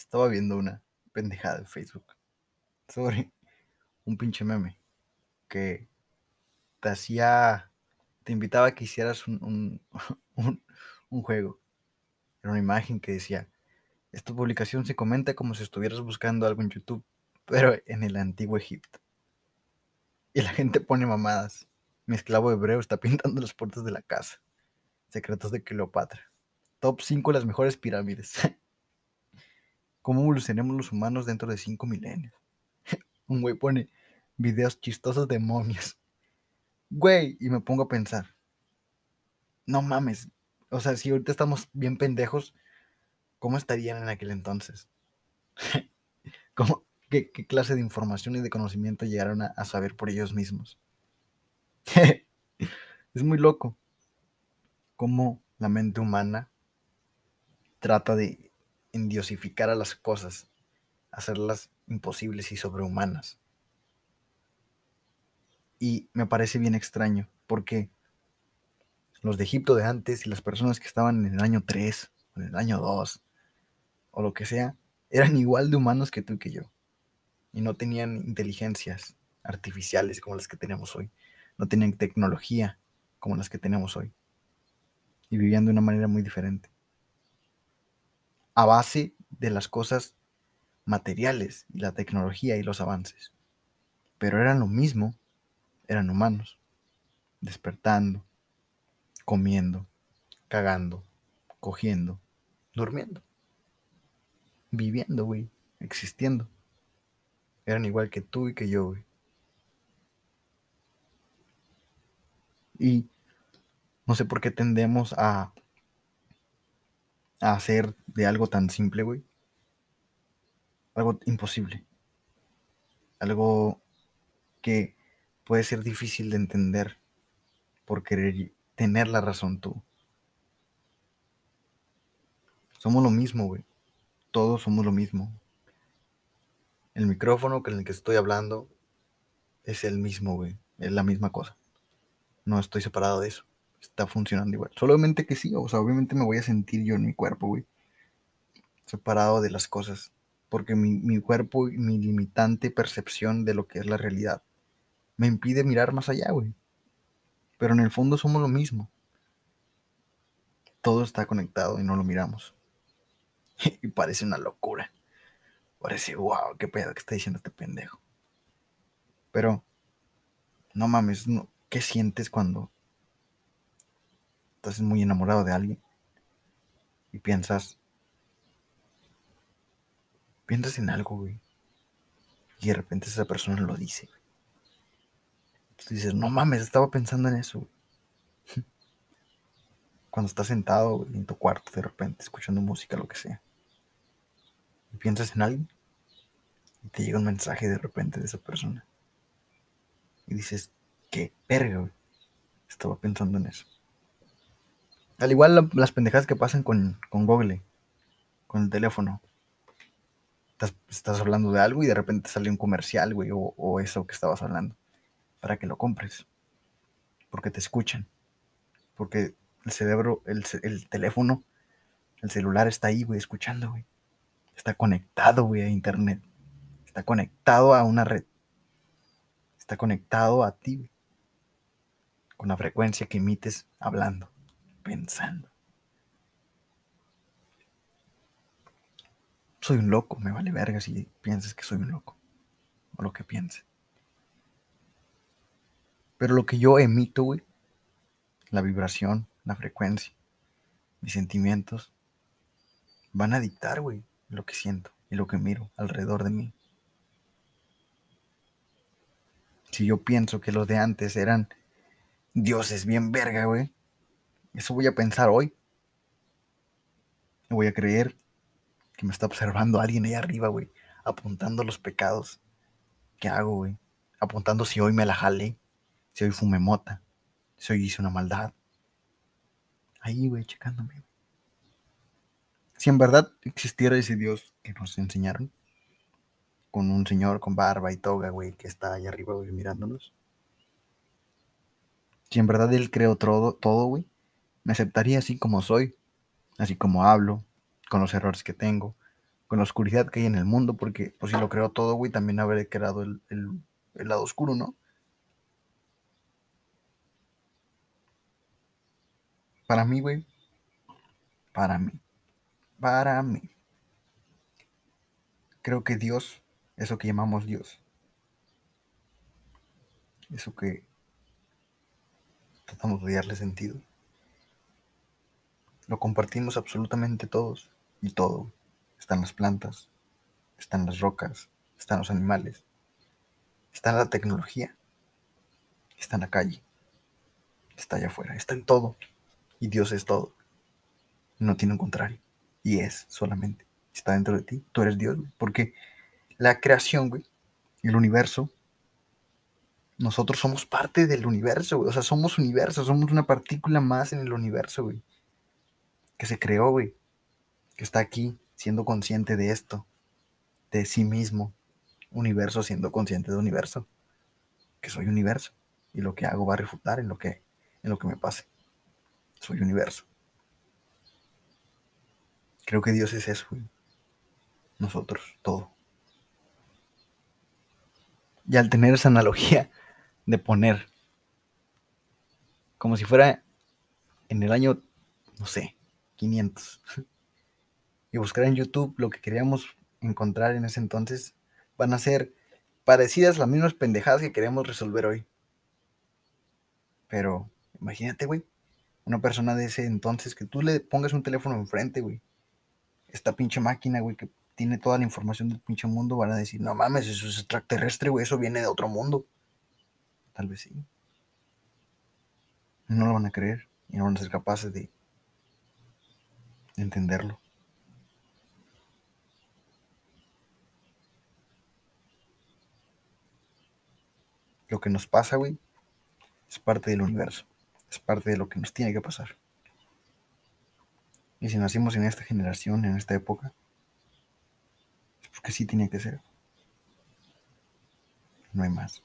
Estaba viendo una pendejada en Facebook sobre un pinche meme que te hacía, te invitaba a que hicieras un, un, juego. Era una imagen que decía, esta publicación se comenta como si estuvieras buscando algo en YouTube, pero en el antiguo Egipto. Y la gente pone mamadas. Mi esclavo hebreo está pintando las puertas de la casa. Secretos de Cleopatra. Top 5 las mejores pirámides. ¿Cómo evolucionemos los humanos dentro de 5 milenios? Un güey pone videos chistosos de momias. Güey, y me pongo a pensar. No mames. O sea, si ahorita estamos bien pendejos, ¿cómo estarían en aquel entonces? ¿Cómo, qué, clase de información y de conocimiento llegaron a saber por ellos mismos? es muy loco cómo la mente humana trata de endiosificar a las cosas, hacerlas imposibles y sobrehumanas. Y me parece bien extraño, porque los de Egipto de antes y las personas que estaban en el año 3, en el año 2, o lo que sea, eran igual de humanos que tú y que yo. Y no tenían inteligencias artificiales como las que tenemos hoy. No tenían tecnología como las que tenemos hoy. Y vivían de una manera muy diferente. A base de las cosas materiales y la tecnología y los avances. Pero eran lo mismo, eran humanos. Despertando, comiendo, cagando, cogiendo, durmiendo, viviendo, güey, existiendo. Eran igual que tú y que yo, güey. Y no sé por qué tendemos a, hacer de algo tan simple, güey, algo imposible. Algo que puede ser difícil de entender por querer tener la razón tú. Somos lo mismo, güey. Todos somos lo mismo. El micrófono con el que estoy hablando es el mismo, güey. Es la misma cosa. No estoy separado de eso. Está funcionando igual. Solamente que sí, o sea, obviamente me voy a sentir yo en mi cuerpo, güey. Separado de las cosas. Porque mi, mi cuerpo mi limitante percepción de lo que es la realidad me impide mirar más allá, güey. Pero en el fondo somos lo mismo. Todo está conectado y no lo miramos. y parece una locura. Parece, wow, qué pedo que está diciendo este pendejo. Pero, no mames, ¿qué sientes cuando estás muy enamorado de alguien? Y piensas, piensas en algo, güey. Y de repente esa persona lo dice, güey. Dices, no mames, estaba pensando en eso. Cuando estás sentado en tu cuarto de repente, escuchando música, lo que sea. Y piensas en alguien. Y te llega un mensaje de repente de esa persona. Y dices, qué verga, güey. Estaba pensando en eso. Al igual la, las pendejadas que pasan con, con Google, con el teléfono. Estás, estás, hablando de algo y de repente sale un comercial, güey, o, o eso que estabas hablando para que lo compres. Porque te escuchan. Porque el cerebro, el, el teléfono, el celular está ahí, güey, escuchando, güey. Está conectado, güey, a internet. Está conectado a una red. Está conectado a ti, güey. Con la frecuencia que emites hablando, pensando. Soy un loco, me vale verga si piensas que soy un loco. O lo que pienses. Pero lo que yo emito, güey, la vibración, la frecuencia, mis sentimientos, van a dictar, güey, lo que siento y lo que miro alrededor de mí. Si yo pienso que los de antes eran dioses bien verga, güey, eso voy a pensar hoy. Voy a creer que me está observando alguien ahí arriba, güey, apuntando los pecados que hago, güey, apuntando si hoy me la jale si hoy fumé mota, si hoy hice una maldad. Ahí, güey, checándome. Si en verdad existiera ese Dios que nos enseñaron, con un señor con barba y toga, güey, que está ahí arriba, güey, mirándonos. Si en verdad Él creó todo, todo, güey, me aceptaría así como soy, así como hablo, con los errores que tengo, con la oscuridad que hay en el mundo, porque pues si lo creó todo, güey, también habré creado el, el, el lado oscuro, ¿no? Para mí, güey, para mí, para mí, creo que Dios, eso que llamamos Dios, eso que tratamos de darle sentido, lo compartimos absolutamente todos y todo. Están las plantas, están las rocas, están los animales, está la tecnología, está en la calle, está allá afuera, está en todo. Y Dios es todo. No tiene un contrario. Y es solamente. Está dentro de ti. Tú eres Dios, güey. Porque la creación, güey, el universo, nosotros somos parte del universo, güey. O sea, somos universo, somos una partícula más en el universo, güey. Que se creó, güey. Que está aquí siendo consciente de esto, de sí mismo. Universo siendo consciente de universo. Que soy universo. Y lo que hago va a refutar en lo que, en lo que me pase. Soy universo. Creo que Dios es eso, güey. Nosotros, todo. Y al tener esa analogía de poner como si fuera en el año, no sé, 500, y buscar en YouTube lo que queríamos encontrar en ese entonces, van a ser parecidas las mismas pendejadas que queríamos resolver hoy. Pero imagínate, güey, una persona de ese entonces que tú le pongas un teléfono enfrente, güey. Esta pinche máquina, güey, que tiene toda la información del pinche mundo, van a decir, no mames, eso es extraterrestre, güey, eso viene de otro mundo. Tal vez sí. No lo van a creer y no van a ser capaces de entenderlo. Lo que nos pasa, güey, es parte del universo. Es parte de lo que nos tiene que pasar. Y si nacimos en esta generación, en esta época, es porque sí tiene que ser. No hay más.